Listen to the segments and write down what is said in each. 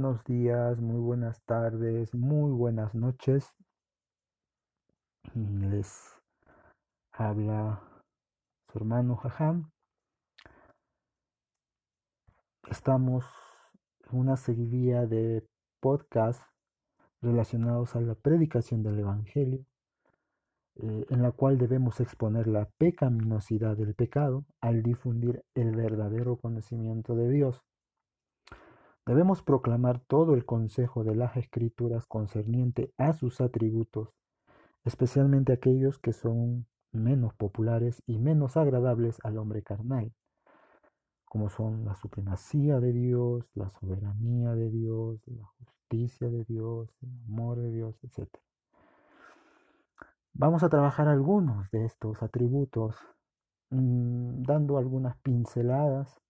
buenos días, muy buenas tardes, muy buenas noches. Les habla su hermano Jajam. Estamos en una seguidilla de podcasts relacionados a la predicación del Evangelio, eh, en la cual debemos exponer la pecaminosidad del pecado al difundir el verdadero conocimiento de Dios. Debemos proclamar todo el consejo de las escrituras concerniente a sus atributos, especialmente aquellos que son menos populares y menos agradables al hombre carnal, como son la supremacía de Dios, la soberanía de Dios, la justicia de Dios, el amor de Dios, etc. Vamos a trabajar algunos de estos atributos, mmm, dando algunas pinceladas,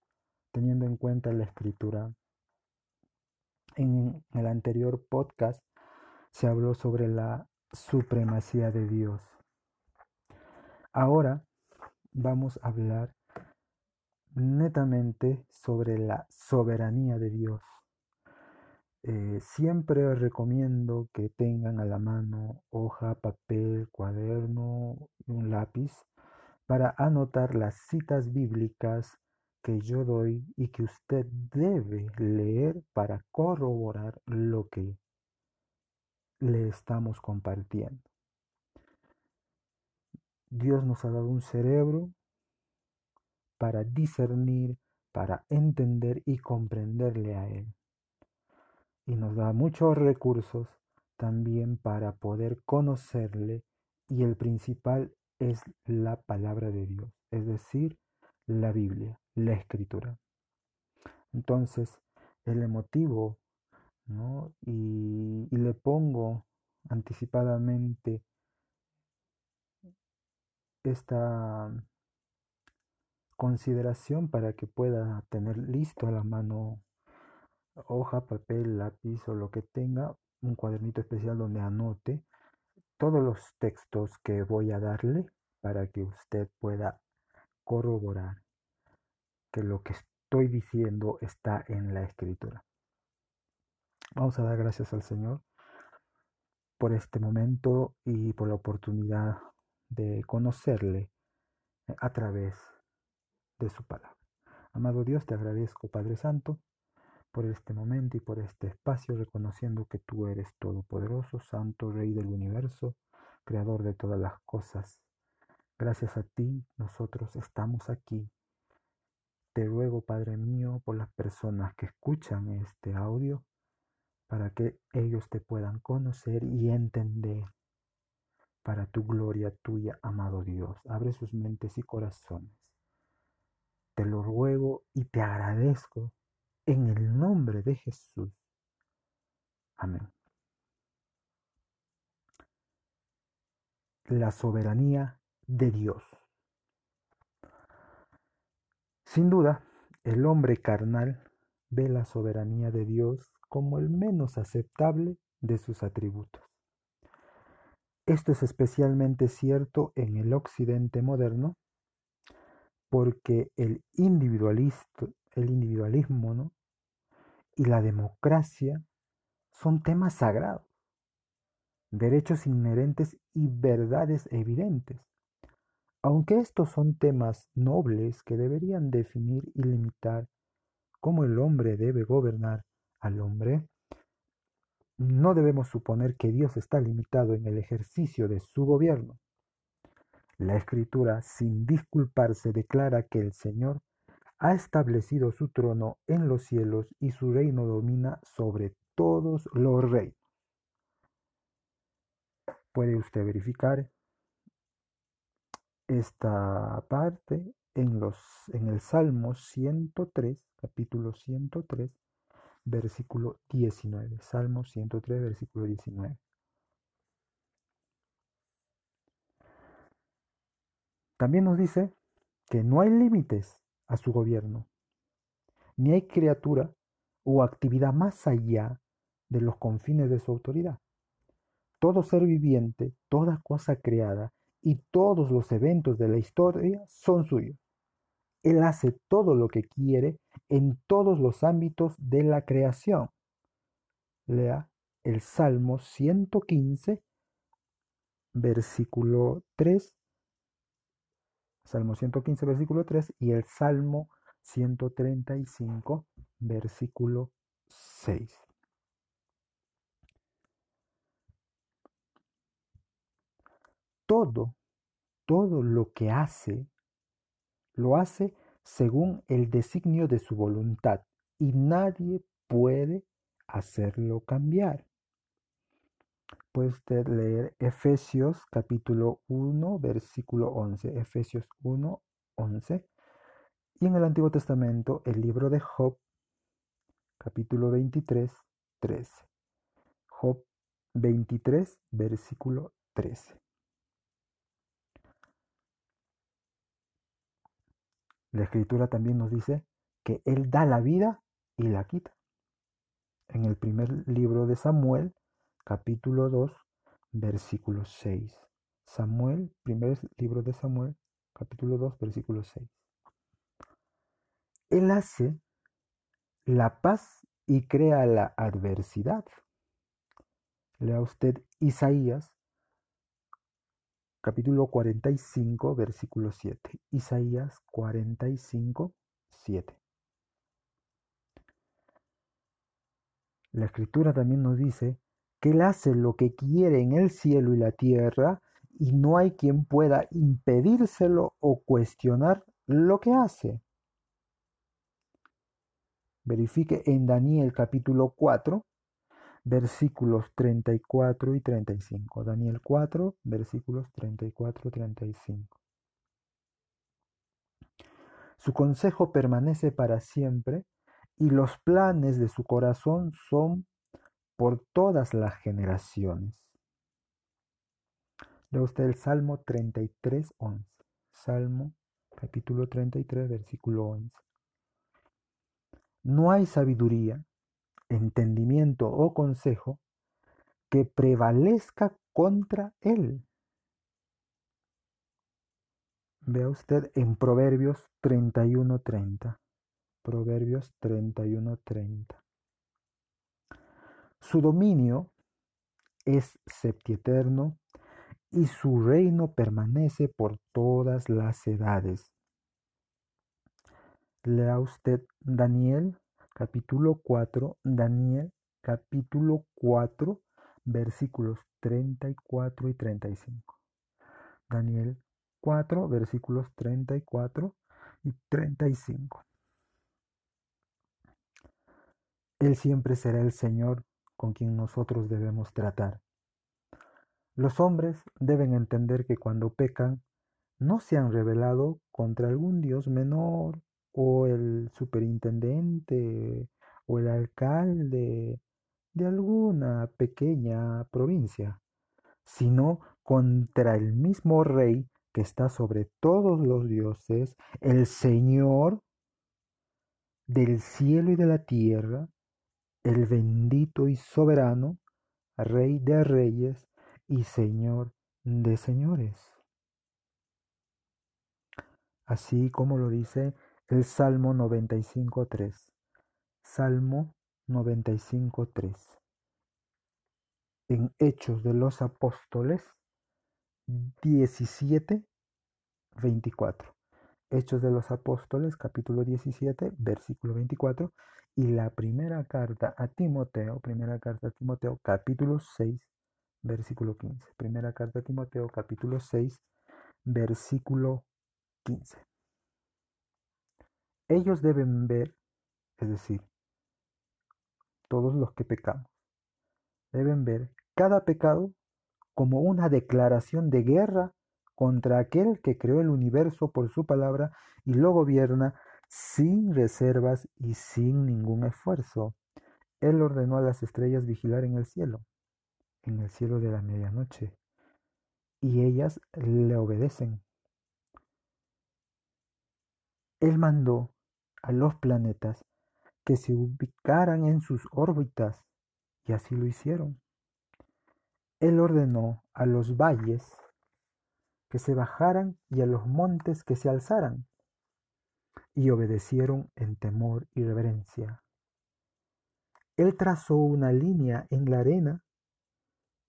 teniendo en cuenta la escritura en el anterior podcast se habló sobre la supremacía de Dios. Ahora vamos a hablar netamente sobre la soberanía de Dios. Eh, siempre recomiendo que tengan a la mano hoja, papel, cuaderno y un lápiz para anotar las citas bíblicas que yo doy y que usted debe leer para corroborar lo que le estamos compartiendo. Dios nos ha dado un cerebro para discernir, para entender y comprenderle a Él. Y nos da muchos recursos también para poder conocerle y el principal es la palabra de Dios, es decir, la Biblia la escritura. Entonces, el emotivo, ¿no? Y, y le pongo anticipadamente esta consideración para que pueda tener listo a la mano hoja, papel, lápiz o lo que tenga, un cuadernito especial donde anote todos los textos que voy a darle para que usted pueda corroborar que lo que estoy diciendo está en la escritura. Vamos a dar gracias al Señor por este momento y por la oportunidad de conocerle a través de su palabra. Amado Dios, te agradezco, Padre Santo, por este momento y por este espacio, reconociendo que tú eres todopoderoso, santo, Rey del universo, creador de todas las cosas. Gracias a ti nosotros estamos aquí te ruego, Padre mío, por las personas que escuchan este audio, para que ellos te puedan conocer y entender. Para tu gloria tuya, amado Dios, abre sus mentes y corazones. Te lo ruego y te agradezco en el nombre de Jesús. Amén. La soberanía de Dios. Sin duda, el hombre carnal ve la soberanía de Dios como el menos aceptable de sus atributos. Esto es especialmente cierto en el occidente moderno, porque el, individualismo y la democracia son temas sagrados, derechos inherentes y verdades evidentes. Aunque estos son temas nobles que deberían definir y limitar cómo el hombre debe gobernar al hombre, no debemos suponer que Dios está limitado en el ejercicio de su gobierno. La escritura, sin disculparse, declara que el Señor ha establecido su trono en los cielos y su reino domina sobre todos los reinos. Puede usted verificar esta parte en, los, en el Salmo 103, capítulo 103, versículo 19. Salmo 103, versículo 19. También nos dice que no hay límites a su gobierno, ni hay criatura o actividad más allá de los confines de su autoridad. Todo ser viviente, toda cosa creada, y todos los eventos de la historia son suyos. Él hace todo lo que quiere en todos los ámbitos de la creación. lea el Salmo 115, versículo 3, Salmo 115, versículo 3 y el Salmo 135, versículo 6. Todo, todo lo que hace, lo hace según el designio de su voluntad y nadie puede hacerlo cambiar. Puede usted leer Efesios capítulo 1, versículo 11. Efesios 1, 11. Y en el Antiguo Testamento, el libro de Job, capítulo 23, 13. Job 23, versículo 13. La escritura también nos dice que Él da la vida y la quita. En el primer libro de Samuel, capítulo 2, versículo 6. Samuel, primer libro de Samuel, capítulo 2, versículo 6. Él hace la paz y crea la adversidad. Lea usted Isaías capítulo 45, versículo 7. Isaías 45, 7. La escritura también nos dice que Él hace lo que quiere en el cielo y la tierra y no hay quien pueda impedírselo o cuestionar lo que hace. Verifique en Daniel capítulo 4, versículos 34 y 35. Daniel 4, versículos 34 y 35. Su consejo permanece para siempre y los planes de su corazón son por todas las generaciones. Lea usted el Salmo 33, 11. Salmo capítulo 33, versículo 11. No hay sabiduría entendimiento o consejo que prevalezca contra él. Vea usted en Proverbios 31:30. Proverbios 31:30. Su dominio es septieterno y su reino permanece por todas las edades. Lea usted Daniel capítulo 4, Daniel capítulo 4, versículos 34 y 35. Daniel 4, versículos 34 y 35. Él siempre será el Señor con quien nosotros debemos tratar. Los hombres deben entender que cuando pecan, no se han rebelado contra algún Dios menor o el superintendente o el alcalde de alguna pequeña provincia, sino contra el mismo rey que está sobre todos los dioses, el Señor del cielo y de la tierra, el bendito y soberano, Rey de reyes y Señor de señores. Así como lo dice el Salmo 95.3. Salmo 95.3. En Hechos de los Apóstoles 17.24. Hechos de los Apóstoles capítulo 17, versículo 24. Y la primera carta a Timoteo, primera carta a Timoteo capítulo 6, versículo 15. Primera carta a Timoteo capítulo 6, versículo 15. Ellos deben ver, es decir, todos los que pecamos, deben ver cada pecado como una declaración de guerra contra aquel que creó el universo por su palabra y lo gobierna sin reservas y sin ningún esfuerzo. Él ordenó a las estrellas vigilar en el cielo, en el cielo de la medianoche, y ellas le obedecen. Él mandó a los planetas que se ubicaran en sus órbitas, y así lo hicieron. Él ordenó a los valles que se bajaran y a los montes que se alzaran, y obedecieron en temor y reverencia. Él trazó una línea en la arena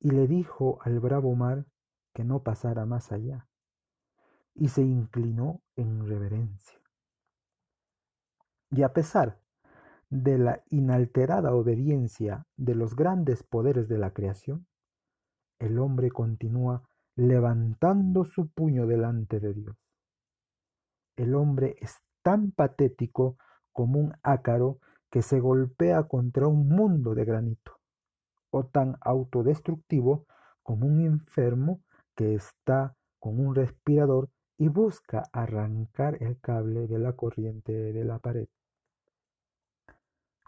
y le dijo al bravo mar que no pasara más allá, y se inclinó en reverencia. Y a pesar de la inalterada obediencia de los grandes poderes de la creación, el hombre continúa levantando su puño delante de Dios. El hombre es tan patético como un ácaro que se golpea contra un mundo de granito, o tan autodestructivo como un enfermo que está con un respirador y busca arrancar el cable de la corriente de la pared.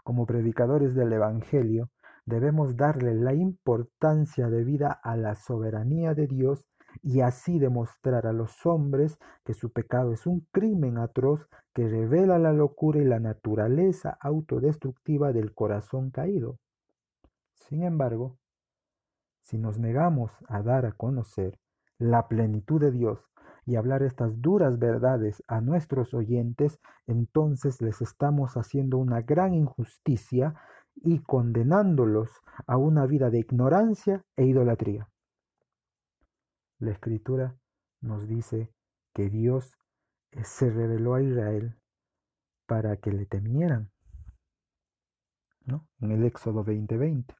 Como predicadores del Evangelio, debemos darle la importancia debida a la soberanía de Dios y así demostrar a los hombres que su pecado es un crimen atroz que revela la locura y la naturaleza autodestructiva del corazón caído. Sin embargo, si nos negamos a dar a conocer la plenitud de Dios y hablar estas duras verdades a nuestros oyentes, entonces les estamos haciendo una gran injusticia y condenándolos a una vida de ignorancia e idolatría. La escritura nos dice que Dios se reveló a Israel para que le temieran, ¿no? En el Éxodo 20:20.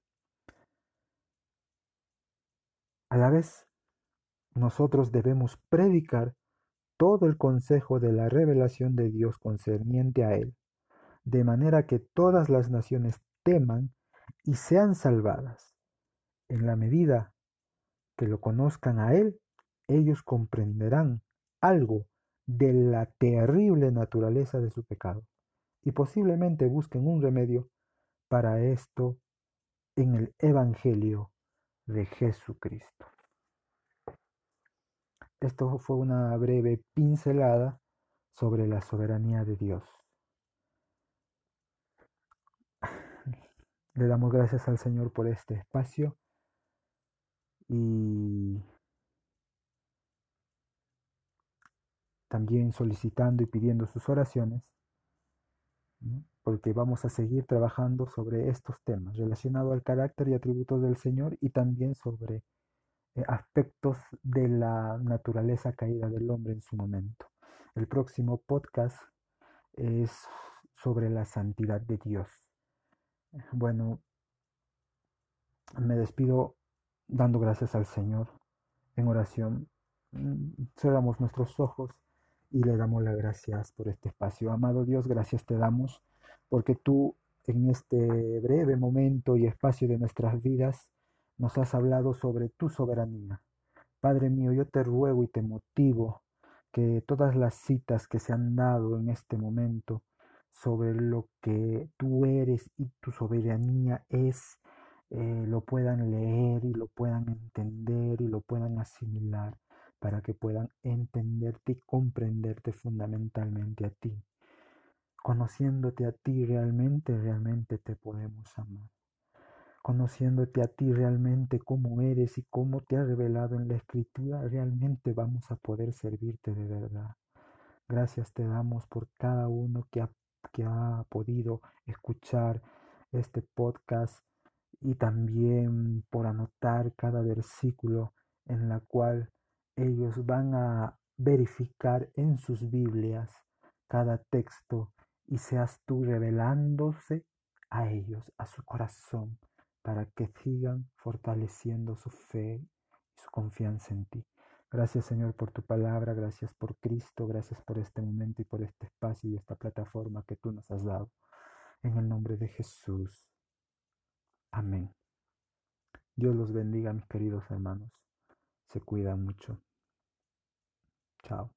A la vez, nosotros debemos predicar todo el consejo de la revelación de Dios concerniente a Él, de manera que todas las naciones teman y sean salvadas. En la medida que lo conozcan a Él, ellos comprenderán algo de la terrible naturaleza de su pecado y posiblemente busquen un remedio para esto en el Evangelio de Jesucristo. Esto fue una breve pincelada sobre la soberanía de Dios. Le damos gracias al Señor por este espacio y también solicitando y pidiendo sus oraciones, porque vamos a seguir trabajando sobre estos temas relacionados al carácter y atributos del Señor y también sobre aspectos de la naturaleza caída del hombre en su momento. El próximo podcast es sobre la santidad de Dios. Bueno, me despido dando gracias al Señor en oración. Mm, cerramos nuestros ojos y le damos las gracias por este espacio. Amado Dios, gracias te damos porque tú en este breve momento y espacio de nuestras vidas nos has hablado sobre tu soberanía. Padre mío, yo te ruego y te motivo que todas las citas que se han dado en este momento sobre lo que tú eres y tu soberanía es, eh, lo puedan leer y lo puedan entender y lo puedan asimilar para que puedan entenderte y comprenderte fundamentalmente a ti. Conociéndote a ti realmente, realmente te podemos amar conociéndote a ti realmente como eres y cómo te has revelado en la escritura, realmente vamos a poder servirte de verdad. Gracias te damos por cada uno que ha, que ha podido escuchar este podcast y también por anotar cada versículo en la cual ellos van a verificar en sus Biblias cada texto y seas tú revelándose a ellos, a su corazón, para que sigan fortaleciendo su fe y su confianza en ti. Gracias Señor por tu palabra, gracias por Cristo, gracias por este momento y por este espacio y esta plataforma que tú nos has dado. En el nombre de Jesús. Amén. Dios los bendiga, mis queridos hermanos. Se cuidan mucho. Chao.